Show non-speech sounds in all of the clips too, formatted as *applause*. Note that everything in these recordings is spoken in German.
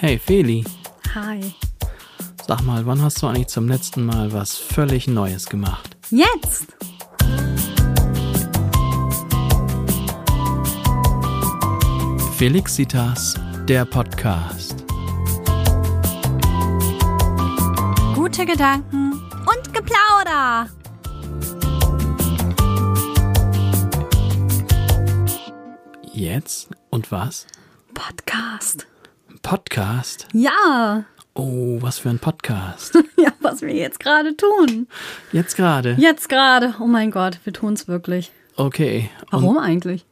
Hey Feli, Hi. sag mal, wann hast du eigentlich zum letzten Mal was völlig Neues gemacht? Jetzt! Felixitas, der Podcast. Gute Gedanken und Geplauder! Jetzt? Und was? Podcast. Podcast? Ja! Oh, was für ein Podcast. *laughs* Ja, was wir jetzt gerade tun. Jetzt gerade. Jetzt gerade. Oh mein Gott, wir tun's wirklich. Okay. Und, Warum eigentlich?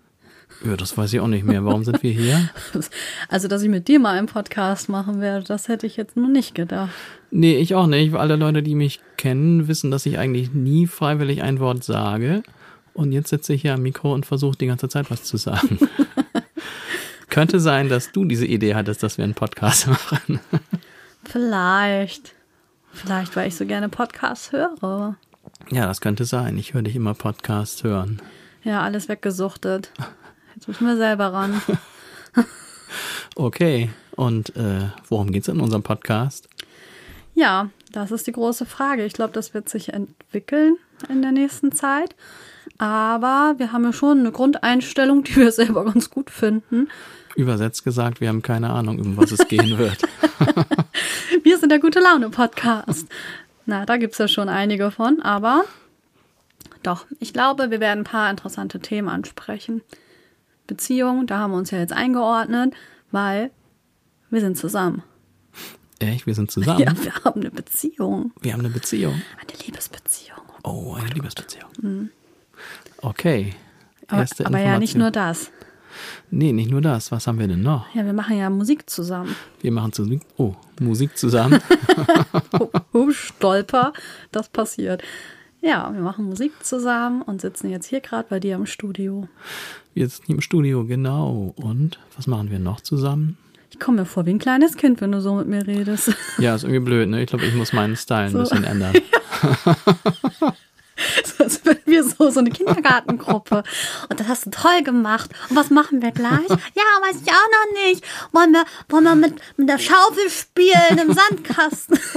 ja, das weiß ich auch nicht mehr. Warum sind wir hier? *laughs* Also, dass ich mit dir mal einen Podcast machen werde, das hätte ich jetzt nur nicht gedacht. Nee, ich auch nicht. Alle Leute, die mich kennen, wissen, dass ich eigentlich nie freiwillig ein Wort sage. Und jetzt sitze ich hier am Mikro und versuche die ganze Zeit was zu sagen. *laughs* Könnte sein, dass du diese Idee hattest, dass wir einen Podcast *laughs* machen. Vielleicht. Vielleicht, weil ich so gerne Podcasts höre. Ja, das könnte sein. Ich höre dich immer Podcast hören. Ja, alles weggesuchtet. Jetzt müssen wir selber ran. *laughs* Okay. Und äh, worum geht's in unserem Podcast? Ja, das ist die große Frage. Ich glaube, das wird sich entwickeln in der nächsten Zeit. Aber wir haben ja schon eine Grundeinstellung, die wir selber ganz gut finden. Übersetzt gesagt, wir haben keine Ahnung, um was es gehen wird. *laughs* Wir sind der gute Laune Podcast. Na, da gibt's ja schon einige von, aber doch, ich glaube, wir werden ein paar interessante Themen ansprechen. Beziehung, da haben wir uns ja jetzt eingeordnet, weil wir sind zusammen. Echt? Wir sind *laughs* zusammen? Ja, wir haben eine Beziehung. Wir haben eine Beziehung. Eine Liebesbeziehung. Oh, eine Liebesbeziehung. Okay. Aber, Erste aber ja nicht nur das. Nee, nicht nur das. Was haben wir denn noch? Ja, wir machen ja Musik zusammen. Wir machen zu oh, Musik zusammen. *laughs* Oh, Stolper, das passiert. Ja, wir machen Musik zusammen und sitzen jetzt hier gerade bei dir im Studio. Wir sitzen hier im Studio, genau. Und was machen wir noch zusammen? Ich komme mir vor wie ein kleines Kind, wenn du so mit mir redest. Ja, ist irgendwie blöd, ne? Ich glaube, ich muss meinen Style ein So. bisschen ändern. *laughs* *laughs* So, als wären wir so, so eine Kindergartengruppe. Und das hast du toll gemacht. Und was machen wir gleich? Ja, weiß ich auch noch nicht. Wollen wir, wollen wir mit, mit der Schaufel spielen im Sandkasten? *laughs*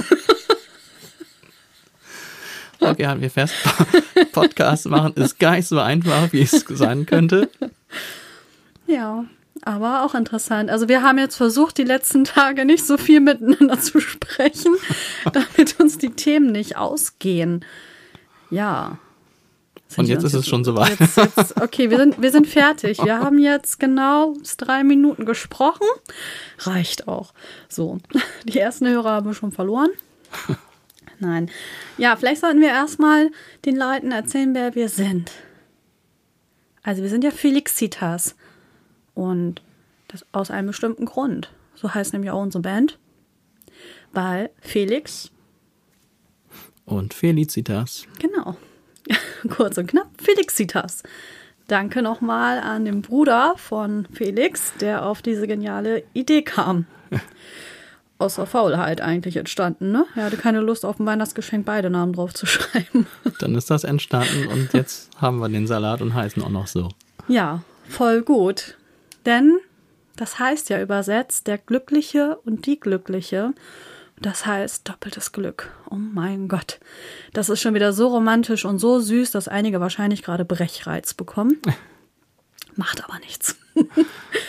Okay, halten wir fest. *laughs* Podcast machen ist gar nicht so einfach, wie es sein könnte. Ja, aber auch interessant. Also wir haben jetzt versucht, die letzten Tage nicht so viel miteinander zu sprechen, damit uns die Themen nicht ausgehen. Ja. Sind Und jetzt ist es schon soweit. Jetzt, jetzt, okay, wir sind, wir sind fertig. Wir *laughs* haben jetzt genau drei Minuten gesprochen. Reicht auch. So, *laughs* die ersten Hörer haben wir schon verloren. *laughs* Nein. Ja, vielleicht sollten wir erstmal den Leuten erzählen, wer wir sind. Also wir sind ja Felixitas. Und das aus einem bestimmten Grund. So heißt nämlich auch unsere Band. Weil Felix, Und Felicitas. genau, *laughs* kurz und knapp, Felixitas. Danke nochmal an den Bruder von Felix, der auf diese geniale Idee kam. *laughs* Aus der Faulheit eigentlich entstanden, ne? Er hatte keine Lust, auf dem Weihnachtsgeschenk beide Namen drauf zu *laughs* schreiben. Dann ist das entstanden und jetzt haben wir den Salat und heißen auch noch so. Ja, voll gut. Denn das heißt ja übersetzt der Glückliche und die Glückliche. Das heißt doppeltes Glück. Oh mein Gott. Das ist schon wieder so romantisch und so süß, dass einige wahrscheinlich gerade Brechreiz bekommen. *laughs* Macht aber nichts. *laughs*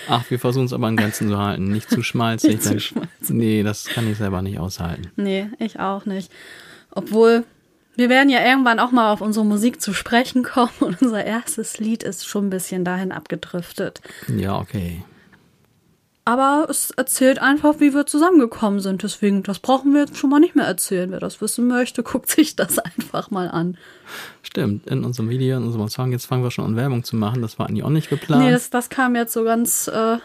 Ach, wir versuchen es aber an Grenzen zu halten. Nicht zu schmalzig. Nicht zu schmalzig. Nee, das kann ich selber nicht aushalten. Nee, ich auch nicht. Obwohl, wir werden ja irgendwann auch mal auf unsere Musik zu sprechen kommen und unser erstes Lied ist schon ein bisschen dahin abgedriftet. Ja, okay. Aber es erzählt einfach, wie wir zusammengekommen sind. Deswegen, das brauchen wir jetzt schon mal nicht mehr erzählen. Wer das wissen möchte, *laughs* guckt sich das einfach mal an. Stimmt, in unserem Video, in unserem Song, jetzt fangen wir schon an Werbung zu machen. Das war eigentlich auch nicht geplant. Nee, das, das kam jetzt so ganz äh,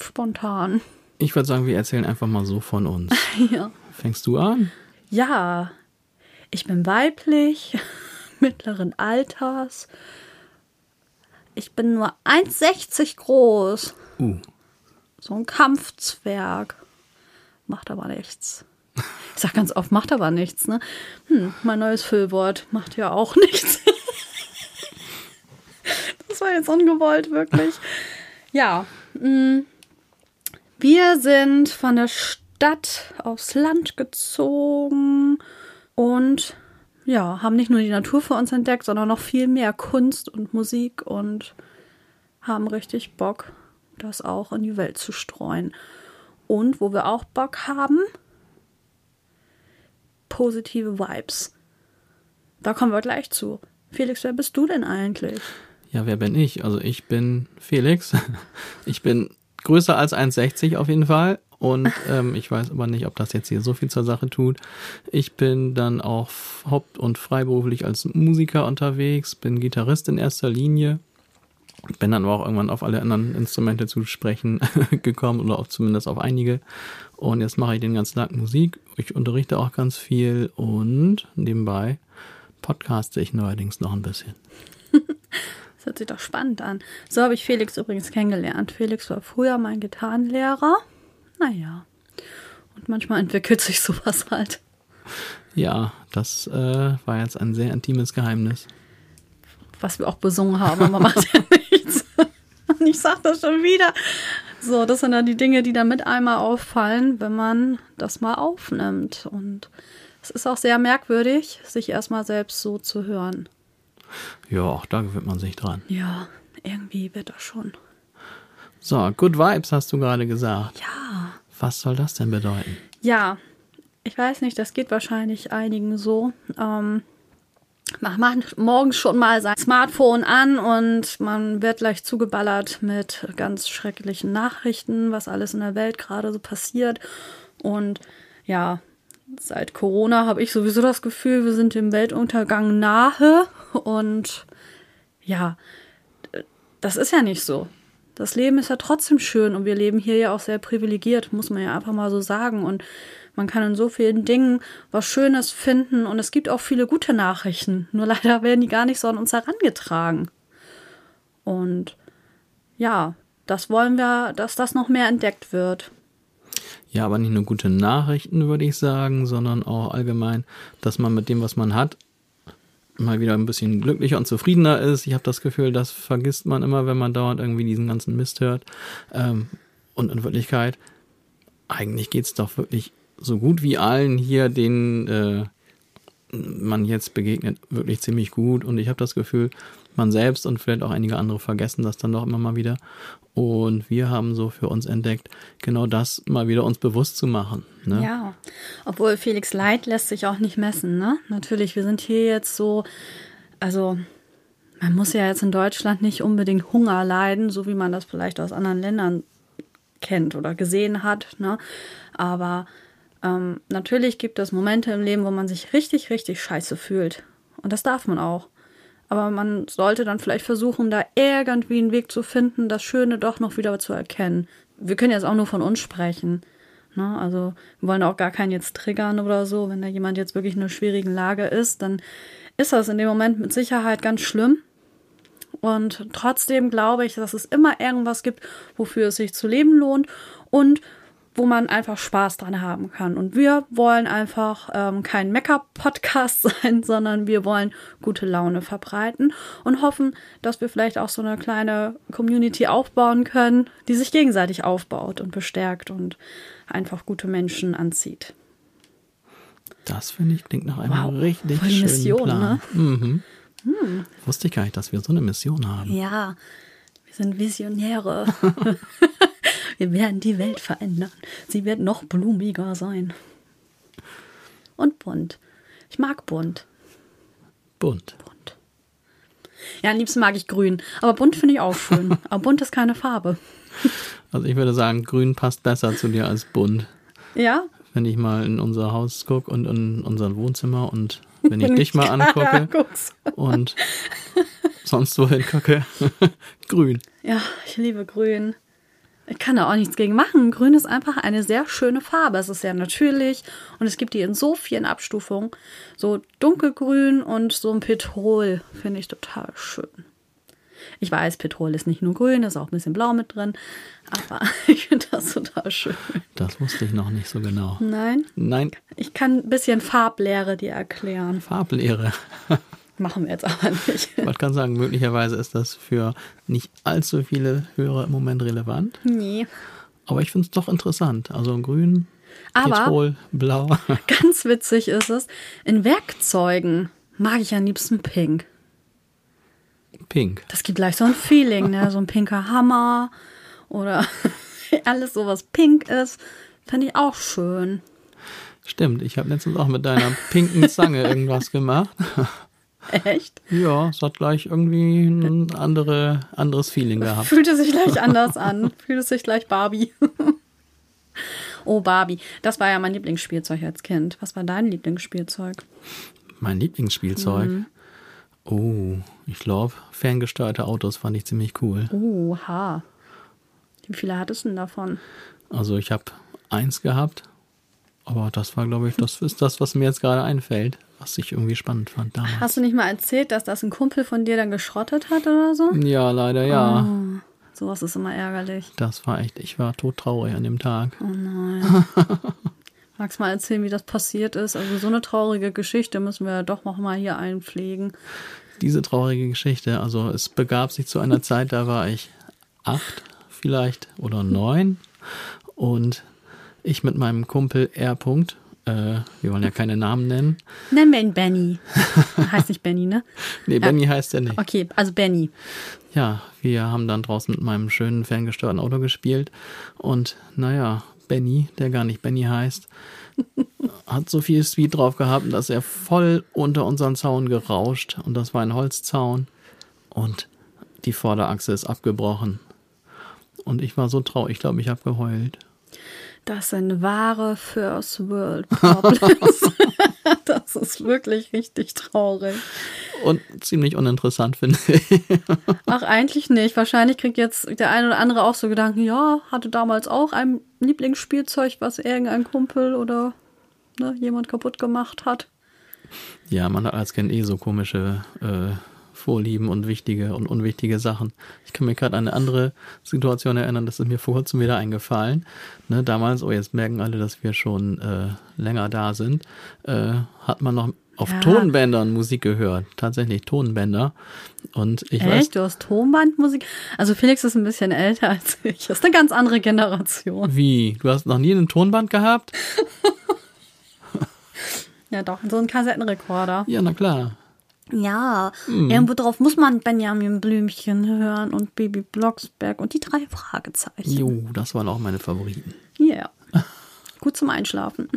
spontan. ich würde sagen, wir erzählen einfach mal so von uns. *laughs* Ja. Fängst du an? ja, ich bin weiblich, *laughs* mittleren Alters. Ich bin nur 1,60 groß. Uh, So ein Kampfzwerg. Macht aber nichts. Ich sag ganz oft, macht aber nichts, ne? Hm, mein neues Füllwort macht ja auch *laughs* nichts. das war jetzt ungewollt, wirklich. Ja, mh, Wir sind von der Stadt aufs Land gezogen und ja, haben nicht nur die Natur für uns entdeckt, sondern noch viel mehr Kunst und Musik und haben richtig Bock, das auch in die Welt zu streuen. Und wo wir auch Bock haben, positive Vibes. Da kommen wir gleich zu. Felix, wer bist du denn eigentlich? Ja, wer bin ich? Also ich bin Felix. *laughs* Ich bin größer als 1,60 auf jeden Fall. Und ähm, ich weiß aber nicht, ob das jetzt hier so viel zur Sache tut. Ich bin dann auch haupt- und freiberuflich als Musiker unterwegs, bin Gitarrist in erster Linie. Bin dann aber auch irgendwann auf alle anderen Instrumente zu sprechen *laughs* gekommen oder auch zumindest auf einige. Und jetzt mache ich den ganzen Tag Musik. Ich unterrichte auch ganz viel und nebenbei podcaste ich neuerdings noch ein bisschen. *laughs* Das hört sich doch spannend an. So habe ich Felix übrigens kennengelernt. Felix war früher mein Gitarrenlehrer. Naja. Und manchmal entwickelt sich sowas halt. Ja, das äh, war jetzt ein sehr intimes Geheimnis. Was wir auch besungen haben, aber macht ja. Und ich sag das schon wieder. So, das sind dann die Dinge, die dann mit einmal auffallen, wenn man das mal aufnimmt. Und es ist auch sehr merkwürdig, sich erstmal selbst so zu hören. Ja, auch da gewöhnt man sich dran. Ja, irgendwie wird das schon. So, Good Vibes hast du gerade gesagt. Ja. Was soll das denn bedeuten? Ja, ich weiß nicht, das geht wahrscheinlich einigen so. Ähm, macht morgens schon mal sein Smartphone an und man wird gleich zugeballert mit ganz schrecklichen Nachrichten, was alles in der Welt gerade so passiert. Und ja, seit Corona habe ich sowieso das Gefühl, wir sind dem Weltuntergang nahe. Und ja, das ist ja nicht so. Das Leben ist ja trotzdem schön und wir leben hier ja auch sehr privilegiert, muss man ja einfach mal so sagen. Und man kann in so vielen Dingen was Schönes finden und es gibt auch viele gute Nachrichten. Nur *laughs* leider werden die gar nicht so an uns herangetragen. Und ja, das wollen wir, dass das noch mehr entdeckt wird. Ja, aber nicht nur gute Nachrichten, würde ich sagen, sondern auch allgemein, dass man mit dem, was man hat, mal wieder ein bisschen glücklicher und zufriedener ist. Ich habe das Gefühl, das vergisst man immer, wenn man dauernd irgendwie diesen ganzen Mist hört. Ähm, und in Wirklichkeit, eigentlich geht's doch wirklich so gut wie allen hier, denen äh, man jetzt begegnet, wirklich ziemlich gut. Und ich habe das Gefühl, man selbst und vielleicht auch einige andere vergessen das dann doch immer mal wieder. Und wir haben so für uns entdeckt, genau das mal wieder uns bewusst zu machen. Ne? Ja, obwohl Felix Leid lässt sich auch nicht messen. Ne? Natürlich, wir sind hier jetzt so, also man muss ja jetzt in Deutschland nicht unbedingt Hunger leiden, so wie man das vielleicht aus anderen Ländern kennt oder gesehen hat. Ne? Aber ähm, natürlich gibt es Momente im Leben, wo man sich richtig, richtig scheiße fühlt. Und das darf man auch. Aber man sollte dann vielleicht versuchen, da irgendwie einen Weg zu finden, das Schöne doch noch wieder zu erkennen. Wir können jetzt auch nur von uns sprechen. Ne? Also wir wollen auch gar keinen jetzt triggern oder so. Wenn da jemand jetzt wirklich in einer schwierigen Lage ist, dann ist das in dem Moment mit Sicherheit ganz schlimm. Und trotzdem glaube ich, dass es immer irgendwas gibt, wofür es sich zu leben lohnt und wo man einfach Spaß dran haben kann. Und wir wollen einfach ähm, kein Make-up-Podcast *laughs* sein, sondern wir wollen gute Laune verbreiten und hoffen, dass wir vielleicht auch so eine kleine Community aufbauen können, die sich gegenseitig aufbaut und bestärkt und einfach gute Menschen anzieht. Das finde ich klingt nach einem Wow, richtig voll schönen Mission, Plan. ne? Mhm. Wusste ich gar nicht, dass wir so eine Mission haben. Ja, wir sind Visionäre. *laughs* wir werden die Welt verändern. Sie wird noch blumiger sein. Und bunt. Ich mag bunt. Bunt. Bunt. Ja, am liebsten mag ich grün. Aber bunt finde ich auch schön. *laughs* Aber bunt ist keine Farbe. Also ich würde sagen, grün passt besser zu dir als bunt. Ja? Wenn ich mal in unser Haus gucke und in unser Wohnzimmer und *laughs* wenn ich dich mal angucke *laughs* und sonst wohin gucke, grün. Ja, ich liebe grün. Ich kann da auch nichts gegen machen. Grün ist einfach eine sehr schöne Farbe. Es ist sehr natürlich und es gibt die in so vielen Abstufungen. So dunkelgrün und so ein Petrol finde ich total schön. Ich weiß, Petrol ist nicht nur grün, ist auch ein bisschen blau mit drin, aber *laughs* ich finde das total schön. Das wusste ich noch nicht so genau. Nein, Nein, ich kann ein bisschen Farblehre dir erklären. Farblehre. *laughs* Machen wir jetzt aber nicht. Ich gerade sagen, möglicherweise ist das für nicht allzu viele Hörer im Moment relevant. Nee. Aber ich finde es doch interessant. Also grün, Aber- Petrol, blau. *laughs* Ganz witzig ist es, in Werkzeugen mag ich am liebsten pink. Pink. Das gibt gleich so ein Feeling, ne? So ein pinker Hammer oder *laughs* alles so, was pink ist, finde ich auch schön. Stimmt, ich habe letztens auch mit deiner pinken Zange *laughs* irgendwas gemacht. *laughs* Echt? Ja, es hat gleich irgendwie ein andere, anderes Feeling gehabt. Fühlte sich gleich *laughs* anders an. Fühlte sich gleich Barbie. *laughs* oh, Barbie. Das war ja mein Lieblingsspielzeug als Kind. Was war dein Lieblingsspielzeug? Mein Lieblingsspielzeug. Mhm. Oh, ich glaube, ferngesteuerte Autos fand ich ziemlich cool. Oha. Wie viele hattest du denn davon? Also ich habe eins gehabt, aber das war, glaube ich, das ist das, was mir jetzt gerade einfällt, was ich irgendwie spannend fand damals. Hast du nicht mal erzählt, dass das ein Kumpel von dir dann geschrottet hat oder so? Ja, leider ja. Oh, sowas ist immer ärgerlich. Das war echt, ich war todtraurig an dem Tag. Oh nein. *laughs* Magst du mal erzählen, wie das passiert ist? Also so eine traurige Geschichte müssen wir ja doch noch mal hier einpflegen. Diese traurige Geschichte, also es begab sich zu einer Zeit, da war ich acht vielleicht oder neun und ich mit meinem Kumpel R. Punkt, äh, wir wollen ja keine Namen nennen. Nennen wir ihn Benny. heißt nicht Benny, ne? *laughs* Nee, Benny heißt er nicht. Okay, also Benny. Ja, wir haben dann draußen mit meinem schönen ferngesteuerten Auto gespielt und naja, Benny, der gar nicht Benny heißt, *laughs* hat so viel Speed drauf gehabt, dass er voll unter unseren Zaun gerauscht und das war ein Holzzaun und die Vorderachse ist abgebrochen. Und ich war so traurig, ich glaube, ich habe geheult. Das sind wahre First World Problems. *laughs* das ist wirklich richtig traurig. Und ziemlich uninteressant, finde ich. Ach, eigentlich nicht. Wahrscheinlich kriegt jetzt der eine oder andere auch so Gedanken, ja, hatte damals auch ein Lieblingsspielzeug, was irgendein Kumpel oder ne, jemand kaputt gemacht hat. Ja, man hat als Kind eh so komische äh, Vorlieben und wichtige und unwichtige Sachen. Ich kann mir gerade an eine andere Situation erinnern, das ist mir vor kurzem wieder eingefallen. Ne, damals, oh, jetzt merken alle, dass wir schon äh, länger da sind, äh, hat man noch auf Ja. Tonbändern Musik gehört. Tatsächlich Tonbänder. Und ich weiß, Echt? Du hast Tonbandmusik? Also Felix ist ein bisschen älter als ich. Das ist eine ganz andere Generation. wie? Du hast noch nie ein Tonband gehabt? *laughs* Ja, doch, so ein Kassettenrekorder. Ja, na klar. Ja, irgendwo drauf muss man Benjamin Blümchen hören und Baby Blocksberg und die drei Fragezeichen. Jo, das waren auch meine Favoriten. Ja. *laughs* Gut zum Einschlafen.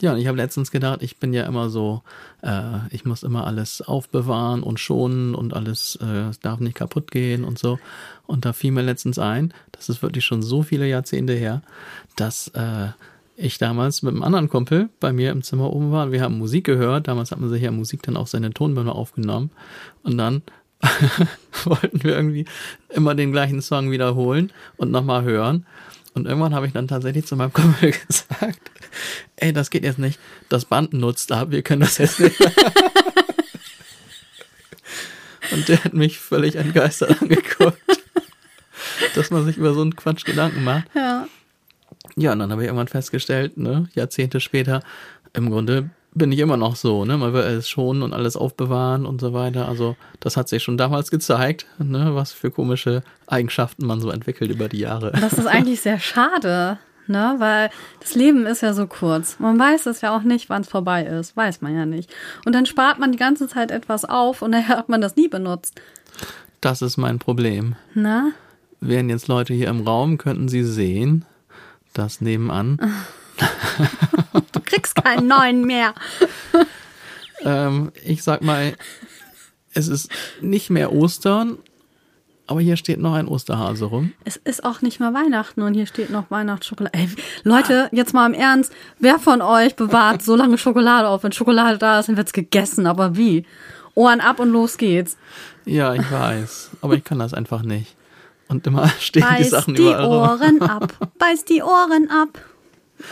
Ja, und ich habe letztens gedacht, ich bin ja immer so, äh, ich muss immer alles aufbewahren und schonen und alles äh, darf nicht kaputt gehen und so. Und da fiel mir letztens ein, das ist wirklich schon so viele Jahrzehnte her, dass äh, ich damals mit einem anderen Kumpel bei mir im Zimmer oben war und wir haben Musik gehört. Damals hat man sich ja Musik dann auf seine Tonbänder aufgenommen. Und dann *laughs* wollten wir irgendwie immer den gleichen Song wiederholen und nochmal hören. Und irgendwann habe ich dann tatsächlich zu meinem Kumpel *laughs* gesagt, ey, das geht jetzt nicht. Das Band nutzt ab, wir können das jetzt nicht. mehr." Und der hat mich völlig entgeistert *laughs* angeguckt, dass man sich über so einen Quatsch Gedanken macht. Ja. Ja, und dann habe ich irgendwann festgestellt, ne, Jahrzehnte später, im Grunde bin ich immer noch so, ne? Man will alles schonen und alles aufbewahren und so weiter. Also, das hat sich schon damals gezeigt, ne, was für komische Eigenschaften man so entwickelt über die Jahre. Das ist eigentlich sehr schade, ne? Weil das Leben ist ja so kurz. Man weiß es ja auch nicht, wann es vorbei ist. Weiß man ja nicht. Und dann spart man die ganze Zeit etwas auf und nachher *laughs* hat man das nie benutzt. Das ist mein Problem. Na? Wären jetzt Leute hier im Raum, könnten sie sehen, dass nebenan *laughs* Du kriegst keinen neuen mehr. *laughs* Ähm, ich sag mal, es ist nicht mehr Ostern, aber hier steht noch ein Osterhase rum. Es ist auch nicht mehr Weihnachten und hier steht noch Weihnachtsschokolade. Ey, Leute, jetzt mal im Ernst, wer von euch bewahrt so lange Schokolade auf? Wenn Schokolade da ist, dann wird's gegessen, aber wie? Ohren ab und los geht's. Ja, ich weiß, aber ich kann das einfach nicht. Und immer *laughs* stehen die Beiß Sachen die überall. Ohren *laughs* ab. Beiß die Ohren ab.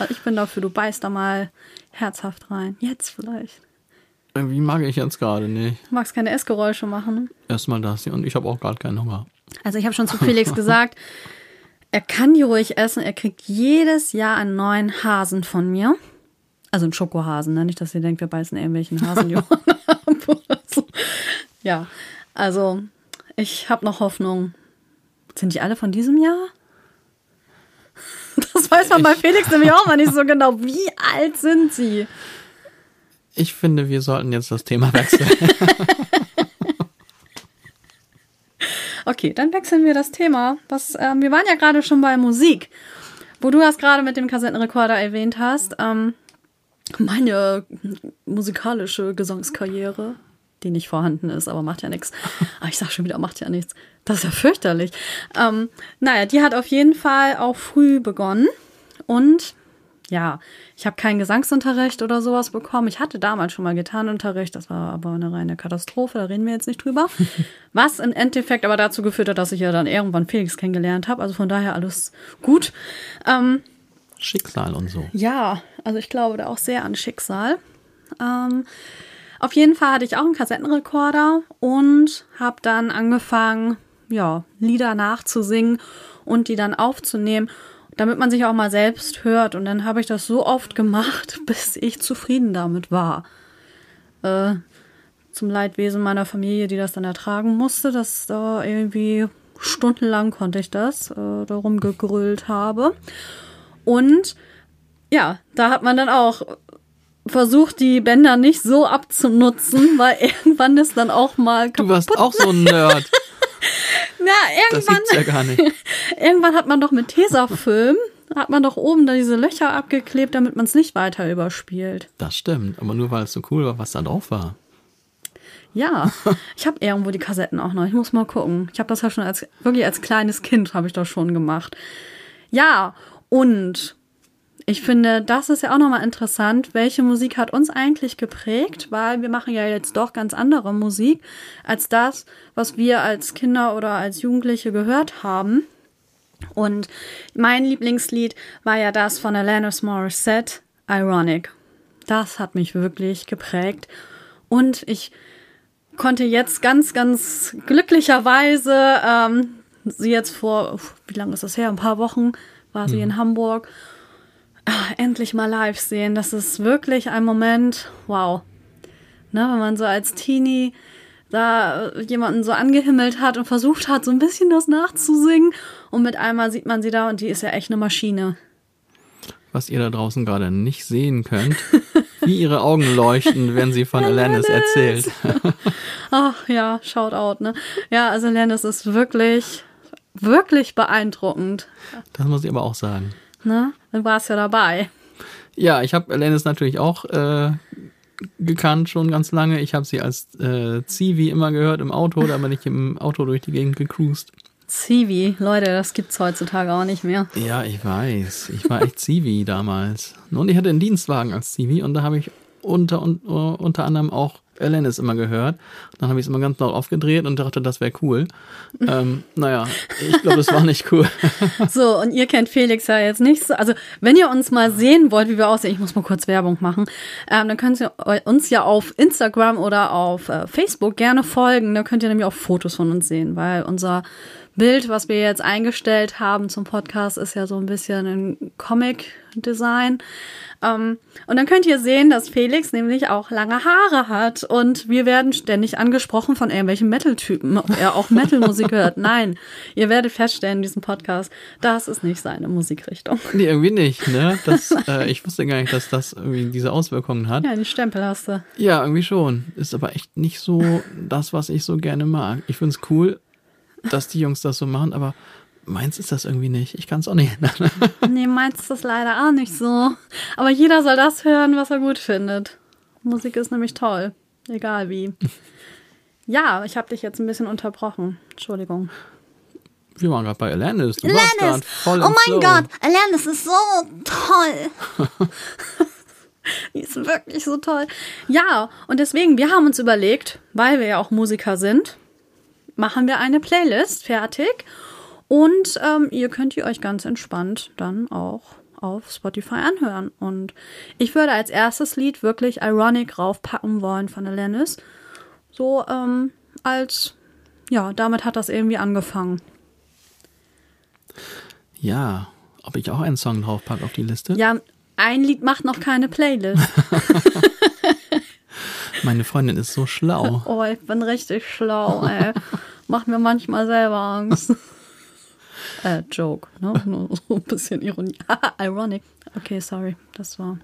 Ich bin dafür, du beißt da mal herzhaft rein. Jetzt vielleicht. Irgendwie mag ich jetzt gerade nicht. Du magst keine Essgeräusche machen. Erstmal das hier und ich habe auch gerade keinen Hunger. Also ich habe schon zu *laughs* Felix gesagt, er kann die ruhig essen. Er kriegt jedes Jahr einen neuen Hasen von mir. Also einen Schokohasen, ne? nicht, dass ihr denkt, wir beißen irgendwelchen Hasen die Ohren ab oder so. Ja, also ich habe noch Hoffnung. Sind die alle von diesem Jahr? *laughs* weiß man bei Felix nämlich auch mal nicht so genau, wie alt sind sie? Ich finde, wir sollten jetzt das Thema wechseln. *laughs* Okay, dann wechseln wir das Thema. Was, ähm, wir waren ja gerade schon bei Musik, wo du das gerade mit dem Kassettenrekorder erwähnt hast. Ähm, meine musikalische Gesangskarriere, die nicht vorhanden ist, aber macht ja nichts. Aber ich sag schon wieder, macht ja nichts. Das ist ja fürchterlich. Ähm, naja, die hat auf jeden Fall auch früh begonnen und ja, ich habe keinen Gesangsunterricht oder sowas bekommen. Ich hatte damals schon mal Gitarrenunterricht, das war aber eine reine Katastrophe, da reden wir jetzt nicht drüber. *laughs* Was im Endeffekt aber dazu geführt hat, dass ich ja dann irgendwann Felix kennengelernt habe. Also von daher alles gut. Ähm, Schicksal und so. ja, also ich glaube da auch sehr an Schicksal. Ähm, auf jeden Fall hatte ich auch einen Kassettenrekorder und habe dann angefangen, ja, Lieder nachzusingen und die dann aufzunehmen, damit man sich auch mal selbst hört. Und dann habe ich das so oft gemacht, *laughs* bis ich zufrieden damit war. Äh, zum Leidwesen meiner Familie, die das dann ertragen musste, dass da irgendwie stundenlang konnte ich das, äh, darum gegrüllt habe. Und ja, da hat man dann auch versucht, die Bänder nicht so abzunutzen, weil *laughs* irgendwann ist dann auch mal Du kaputt. warst auch so ein Nerd. *laughs* Na, Das irgendwann, gibt's ja gar nicht. *laughs* irgendwann hat man doch mit Tesafilm, hat man doch oben da diese Löcher abgeklebt, damit man es nicht weiter überspielt. Das stimmt, aber nur weil es so cool war, was da drauf war. Ja, ich habe irgendwo die Kassetten auch noch. Ich muss mal gucken. Ich habe das ja schon als wirklich als kleines Kind habe ich das schon gemacht. Ja, und ich finde, das ist ja auch nochmal interessant, welche Musik hat uns eigentlich geprägt, weil wir machen ja jetzt doch ganz andere Musik als das, was wir als Kinder oder als Jugendliche gehört haben. Und mein Lieblingslied war ja das von Alanis Morissette, Ironic. Das hat mich wirklich geprägt. Und ich konnte jetzt ganz, ganz glücklicherweise ähm, sie jetzt vor, wie lange ist das her? Ein paar Wochen war sie in Hamburg. Ah, endlich mal live sehen. Das ist wirklich ein Moment, wow. Ne, wenn man so als Teenie da äh, jemanden so angehimmelt hat und versucht hat, so ein bisschen das nachzusingen. Und mit einmal sieht man sie da und die ist ja echt eine Maschine. Was ihr da draußen gerade nicht sehen könnt, *laughs* wie ihre Augen leuchten, wenn sie von Alanis erzählt. *laughs* Ach ja, shout out, ne? Ja, also Lennis ist wirklich, wirklich beeindruckend. Das muss ich aber auch sagen. Ne? Du warst ja dabei. Ja, ich habe Alanis natürlich auch äh, gekannt schon ganz lange. Ich habe sie als äh, Zivi immer gehört im Auto, da bin ich im Auto durch die Gegend gecruised. Zivi, Leute, das gibt's heutzutage auch nicht mehr. Ja, ich weiß. Ich war echt Zivi damals. Und ich hatte einen Dienstwagen als Zivi und da habe ich unter, un, unter anderem auch Alanis immer gehört. Dann habe ich es immer ganz laut aufgedreht und dachte, das wäre cool. Ähm, naja, ich glaube, das war nicht cool. *laughs* So, und ihr kennt Felix ja jetzt nicht so. Also, wenn ihr uns mal sehen wollt, wie wir aussehen, ich muss mal kurz Werbung machen, ähm, dann könnt ihr uns ja auf Instagram oder auf äh, Facebook gerne folgen. Da könnt ihr nämlich auch Fotos von uns sehen, weil unser Bild, was wir jetzt eingestellt haben zum Podcast, ist ja so ein bisschen ein Comic-Design. Ähm, und dann könnt ihr sehen, dass Felix nämlich auch lange Haare hat. Und wir werden ständig angesprochen von irgendwelchen Metal-Typen, ob er auch Metal-Musik *laughs* hört. Nein, ihr werdet feststellen in diesem Podcast, das ist nicht seine Musikrichtung. Nee, irgendwie nicht, ne? *laughs* Das, äh, ich wusste gar nicht, dass das irgendwie diese Auswirkungen hat. Ja, die Stempel hast du. Ja, irgendwie schon. Ist aber echt nicht so das, was ich so gerne mag. Ich find's cool, dass die Jungs das so machen, aber meins ist das irgendwie nicht. Ich kann es auch nicht ändern. *laughs* Nee, meins ist das leider auch nicht so. Aber jeder soll das hören, was er gut findet. Musik ist nämlich toll. Egal wie. Ja, ich habe dich jetzt ein bisschen unterbrochen. Entschuldigung. Wir waren gerade bei Alanis. Du Alanis, voll oh mein Flow. Gott, Alanis ist so toll. *laughs* Die ist wirklich so toll. Ja, und deswegen, wir haben uns überlegt, weil wir ja auch Musiker sind, machen wir eine Playlist fertig. Und ähm, ihr könnt die euch ganz entspannt dann auch auf Spotify anhören. Und ich würde als erstes Lied wirklich Ironic raufpacken wollen von Alanis. So ähm, als, ja, damit hat das irgendwie angefangen. Ja, ob ich auch einen Song draufpacke auf die Liste? Ja, ein Lied macht noch keine Playlist. *laughs* *laughs* Meine Freundin ist so schlau. Oh, ich bin richtig schlau, ey. Macht mir manchmal selber Angst. Äh, Joke, ne? *laughs* Nur so ein bisschen Ironie. *laughs* Ironic. Okay, sorry. Das war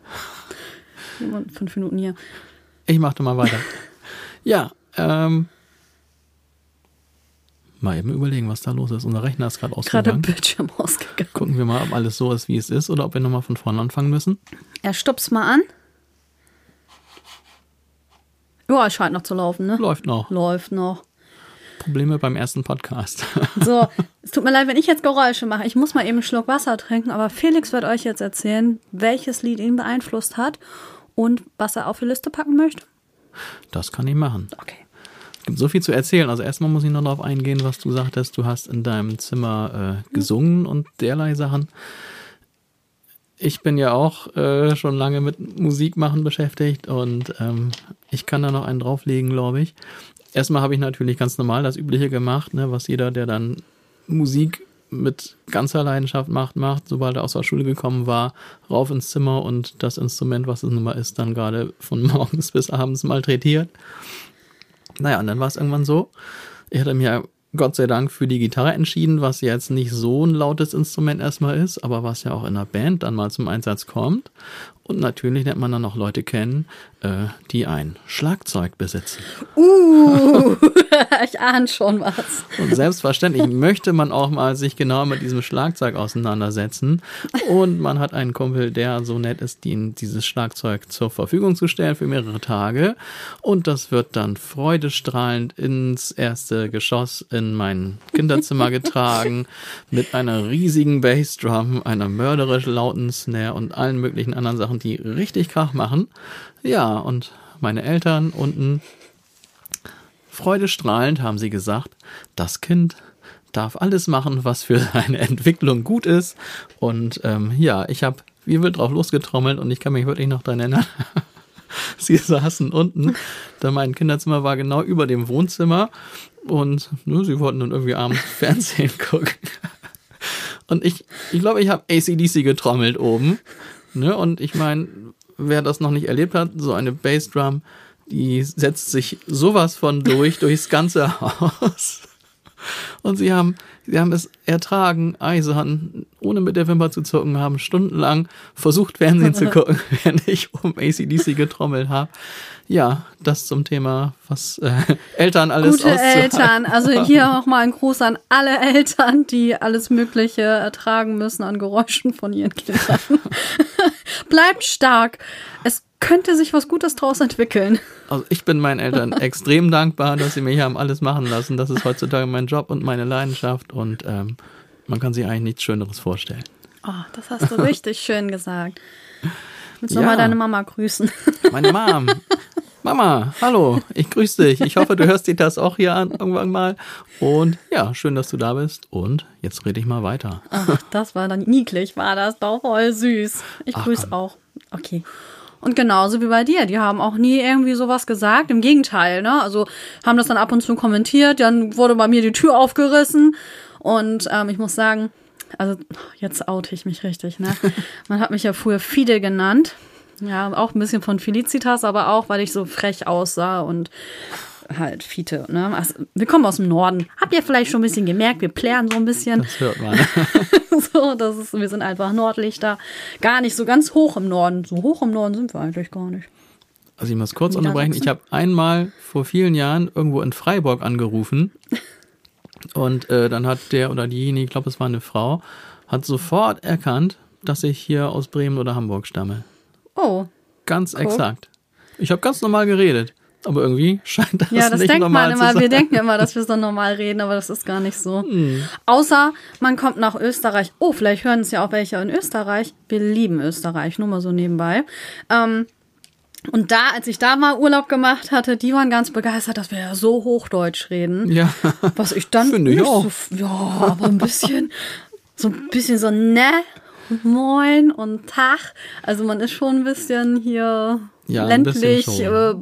fünf Minuten hier. Ich machte mal weiter. *laughs* ja, ähm. Mal eben überlegen, was da los ist. Unser Rechner ist gerade Gerade ausgegangen. Bildschirm ausgegangen. Gucken wir mal, ob alles so ist, wie es ist, oder ob wir nochmal von vorne anfangen müssen. Er stupst mal an. Ja, es scheint noch zu laufen, ne? Läuft noch. Läuft noch. Probleme beim ersten Podcast. *laughs* So, es tut mir leid, wenn ich jetzt Geräusche mache. Ich muss mal eben einen Schluck Wasser trinken, aber Felix wird euch jetzt erzählen, welches Lied ihn beeinflusst hat und was er auf die Liste packen möchte. Das kann ich machen. Okay. Es gibt so viel zu erzählen. Also erstmal muss ich noch darauf eingehen, was du sagtest. Du hast in deinem Zimmer äh, gesungen und derlei Sachen. Ich bin ja auch äh, schon lange mit Musik machen beschäftigt und ähm, ich kann da noch einen drauflegen, glaube ich. Erstmal habe ich natürlich ganz normal das Übliche gemacht, ne, was jeder, der dann Musik mit ganzer Leidenschaft macht, macht, sobald er aus der Schule gekommen war, rauf ins Zimmer und das Instrument, was es nun mal ist, dann gerade von *laughs* morgens bis abends malträtiert. Naja, und dann war es irgendwann so. Ich hatte mir Gott sei Dank für die Gitarre entschieden, was jetzt nicht so ein lautes Instrument erstmal ist, aber was ja auch in einer Band dann mal zum Einsatz kommt. Und natürlich lernt man dann noch Leute kennen, äh, die ein Schlagzeug besitzen. Uh, *laughs* ich ahne schon was. Und selbstverständlich möchte man auch mal sich genau mit diesem Schlagzeug auseinandersetzen. Und man hat einen Kumpel, der so nett ist, ihnen dieses Schlagzeug zur Verfügung zu stellen für mehrere Tage. Und das wird dann freudestrahlend ins erste Geschoss in mein Kinderzimmer getragen. Mit einer riesigen Bassdrum, einer mörderisch lauten Snare und allen möglichen anderen Sachen, die richtig Krach machen. Ja, und meine Eltern unten freudestrahlend haben sie gesagt, das Kind darf alles machen, was für *laughs* seine Entwicklung gut ist. Und ähm, ja, ich habe wie wild drauf losgetrommelt und ich kann mich wirklich noch daran erinnern. *laughs* sie saßen unten, da mein Kinderzimmer war genau über dem Wohnzimmer und ne, sie wollten dann irgendwie abends *laughs* Fernsehen gucken. Und ich, ich glaube, ich habe ACDC getrommelt oben. Ne? Und ich meine, wer das noch nicht erlebt hat, so eine Bassdrum, die setzt sich sowas von durch, durchs ganze *laughs* Haus. Und sie haben, sie haben es ertragen, eisern, ohne mit der Wimper zu zucken, haben stundenlang versucht, Fernsehen zu *laughs* gucken, *laughs* während ich um ACDC getrommelt habe. Ja, das zum Thema, was äh, Eltern alles Gute Eltern. Also *laughs* hier auch mal ein Gruß an alle Eltern, die alles Mögliche ertragen müssen an Geräuschen von ihren Kindern. Bleibt stark. Es könnte sich was Gutes draus entwickeln. Also ich bin meinen Eltern *laughs* extrem dankbar, dass sie mich haben alles machen lassen. Das ist heutzutage mein Job und meine Leidenschaft und ähm, man kann sich eigentlich nichts Schöneres vorstellen. Oh, das hast du *laughs* richtig schön gesagt. Willst du Ja. mal deine Mama grüßen? Meine Mom. Mama, hallo, ich grüße dich. Ich hoffe, du hörst dir das auch hier an irgendwann mal. Und ja, schön, dass du da bist. Und jetzt rede ich mal weiter. Ach, das war dann niedlich, war das doch voll süß. Ich grüße auch. Okay. Und genauso wie bei dir, die haben auch nie irgendwie sowas gesagt. Im Gegenteil, ne? Also haben das dann ab und zu kommentiert, dann wurde bei mir die Tür aufgerissen. Und ähm, ich muss sagen, also jetzt oute ich mich richtig, ne? *laughs* Man hat mich ja früher Fide genannt. Ja, auch ein bisschen von Felicitas, aber auch, weil ich so frech aussah und halt Fiete, ne? Also, wir kommen aus dem Norden. Habt ihr vielleicht schon ein bisschen gemerkt, wir plären so ein bisschen. Das hört man. *laughs* so, das ist, wir sind einfach Nordlichter. Gar nicht so ganz hoch im Norden. So hoch im Norden sind wir eigentlich gar nicht. Also ich muss kurz unterbrechen. Ich habe einmal vor vielen Jahren irgendwo in Freiburg angerufen. Und äh, dann hat der oder diejenige, ich glaube, es war eine Frau, hat sofort erkannt, dass ich hier aus Bremen oder Hamburg stamme. Oh, Ganz exakt. Ich habe ganz normal geredet. Aber irgendwie *laughs* scheint das, ja, das nicht denkt normal man zu immer. sein. Wir denken immer, dass wir so normal reden, aber das ist gar nicht so. Hm. Außer man kommt nach Österreich. Oh, vielleicht hören es ja auch welche in Österreich. Wir lieben Österreich, nur mal so nebenbei. Ähm, und da, als ich da mal Urlaub gemacht hatte, die waren ganz begeistert, dass wir ja so Hochdeutsch reden. Ja, Was ich dann Finde ich auch. so, ja, aber ein bisschen, so ein bisschen so ne, moin und Tag. Also man ist schon ein bisschen hier Ja, bisschen ländlich, schon. äh,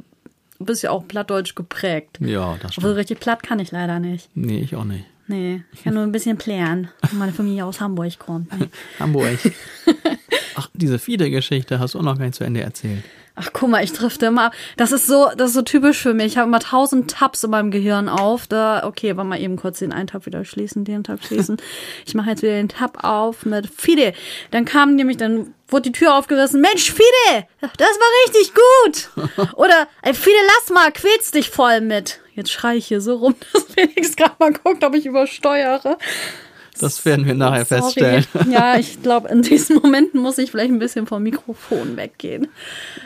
ein bisschen auch plattdeutsch geprägt. ja, das stimmt. richtig platt kann ich leider nicht. Nee, ich auch nicht. Nee, ich kann nur ein bisschen plären, weil meine Familie aus Hamburg kommt. Nee. *laughs* Hamburg. *laughs* Ach, diese Fiede-Geschichte hast du auch noch gar nicht zu Ende erzählt. Ach, guck mal, ich drifte immer ab. Das ist so, das ist so typisch für mich. Ich habe immer tausend Tabs in meinem Gehirn auf. Da, okay, aber mal eben kurz den einen Tab wieder schließen, den Tab schließen. *laughs* ich mache jetzt wieder den Tab auf mit Fide. Dann kam nämlich, dann wurde die Tür aufgerissen. Mensch, Fide, das war richtig gut. *laughs* Oder, ey, Fide, lass mal, quälst dich voll mit. Jetzt schreie ich hier so rum, *laughs* dass Felix gerade mal guckt, ob ich übersteuere. Das werden wir nachher Sorry. feststellen. *laughs* Ja, ich glaube, in diesen Momenten muss ich vielleicht ein bisschen vom Mikrofon weggehen.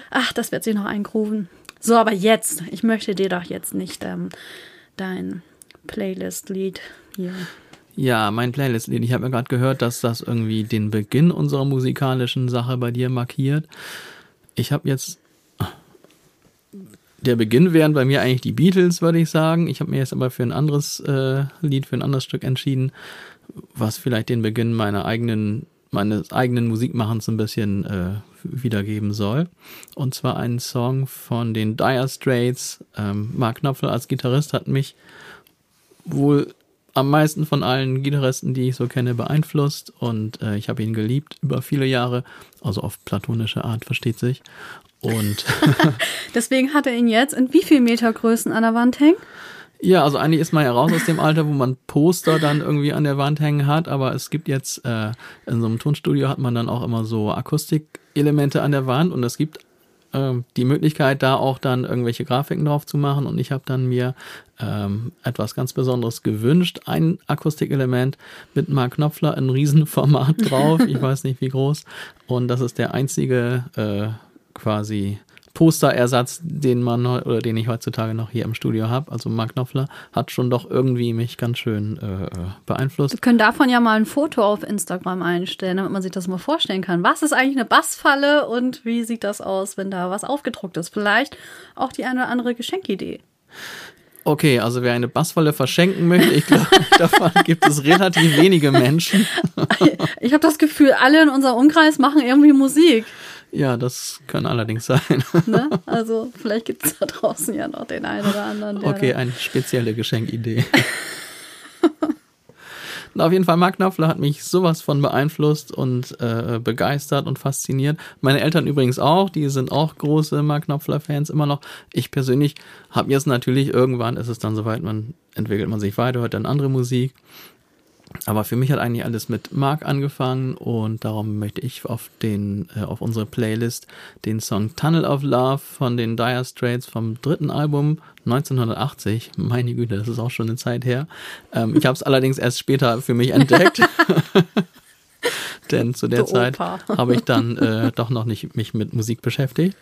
Ach, das wird sich noch eingrooven. So, aber jetzt, ich möchte dir doch jetzt nicht ähm, dein Playlist-Lied hier. Ja, mein Playlist-Lied. Ich habe ja gerade gehört, dass das irgendwie den Beginn unserer musikalischen Sache bei dir markiert. Ich habe jetzt. Der Beginn wären bei mir eigentlich die Beatles, würde ich sagen. Ich habe mir jetzt aber für ein anderes äh, Lied, für ein anderes Stück entschieden, was vielleicht den Beginn meiner eigenen, meines eigenen Musikmachens ein bisschen äh, wiedergeben soll. Und zwar einen Song von den Dire Straits. Ähm, Mark Knopfler als Gitarrist hat mich wohl am meisten von allen Gitarristen, die ich so kenne, beeinflusst und äh, ich habe ihn geliebt über viele Jahre, also auf platonische Art, versteht sich. Und *laughs* Deswegen hat er ihn jetzt in wie viel Metergrößen an der Wand hängen? Ja, also eigentlich ist man ja raus aus dem Alter, wo man Poster dann irgendwie an der Wand hängen hat, aber es gibt jetzt äh, in so einem Tonstudio hat man dann auch immer so Akustikelemente an der Wand und es gibt ähm, die Möglichkeit, da auch dann irgendwelche Grafiken drauf zu machen. Und ich habe dann mir ähm, etwas ganz Besonderes gewünscht. Ein Akustikelement mit Mark Knopfler in Riesenformat drauf. *laughs* Ich weiß nicht wie groß. Und das ist der einzige äh, quasi Posterersatz, den man oder den ich heutzutage noch hier im Studio habe. Also Mark Knopfler hat schon doch irgendwie mich ganz schön äh, äh, beeinflusst. Wir können davon ja mal ein Foto auf Instagram einstellen, damit man sich das mal vorstellen kann. Was ist eigentlich eine Bassfalle und wie sieht das aus, wenn da was aufgedruckt ist? Vielleicht auch die eine oder andere Geschenkidee. Okay, also wer eine Bassfalle verschenken möchte, ich glaube, *laughs* davon gibt es relativ wenige Menschen. *laughs* Ich habe das Gefühl, alle in unserem Umkreis machen irgendwie Musik. Ja, das kann allerdings sein. Ne? Also vielleicht gibt es da draußen ja noch den einen oder anderen. Der Okay, eine spezielle Geschenkidee. *laughs* Na, auf jeden Fall, Mark Knopfler hat mich sowas von beeinflusst und äh, begeistert und fasziniert. Meine Eltern übrigens auch, die sind auch große Mark Knopfler-Fans immer noch. Ich persönlich habe jetzt natürlich, irgendwann ist es dann soweit, man entwickelt man sich weiter, hört dann andere Musik. Aber für mich hat eigentlich alles mit Mark angefangen und darum möchte ich auf den äh, auf unsere Playlist den Song Tunnel of Love von den Dire Straits vom dritten Album 1980. Meine Güte, das ist auch schon eine Zeit her. Ähm, ich habe es *laughs* allerdings erst später für mich entdeckt. *laughs* Denn zu der Zeit *laughs* habe ich dann äh, doch noch nicht mich mit Musik beschäftigt.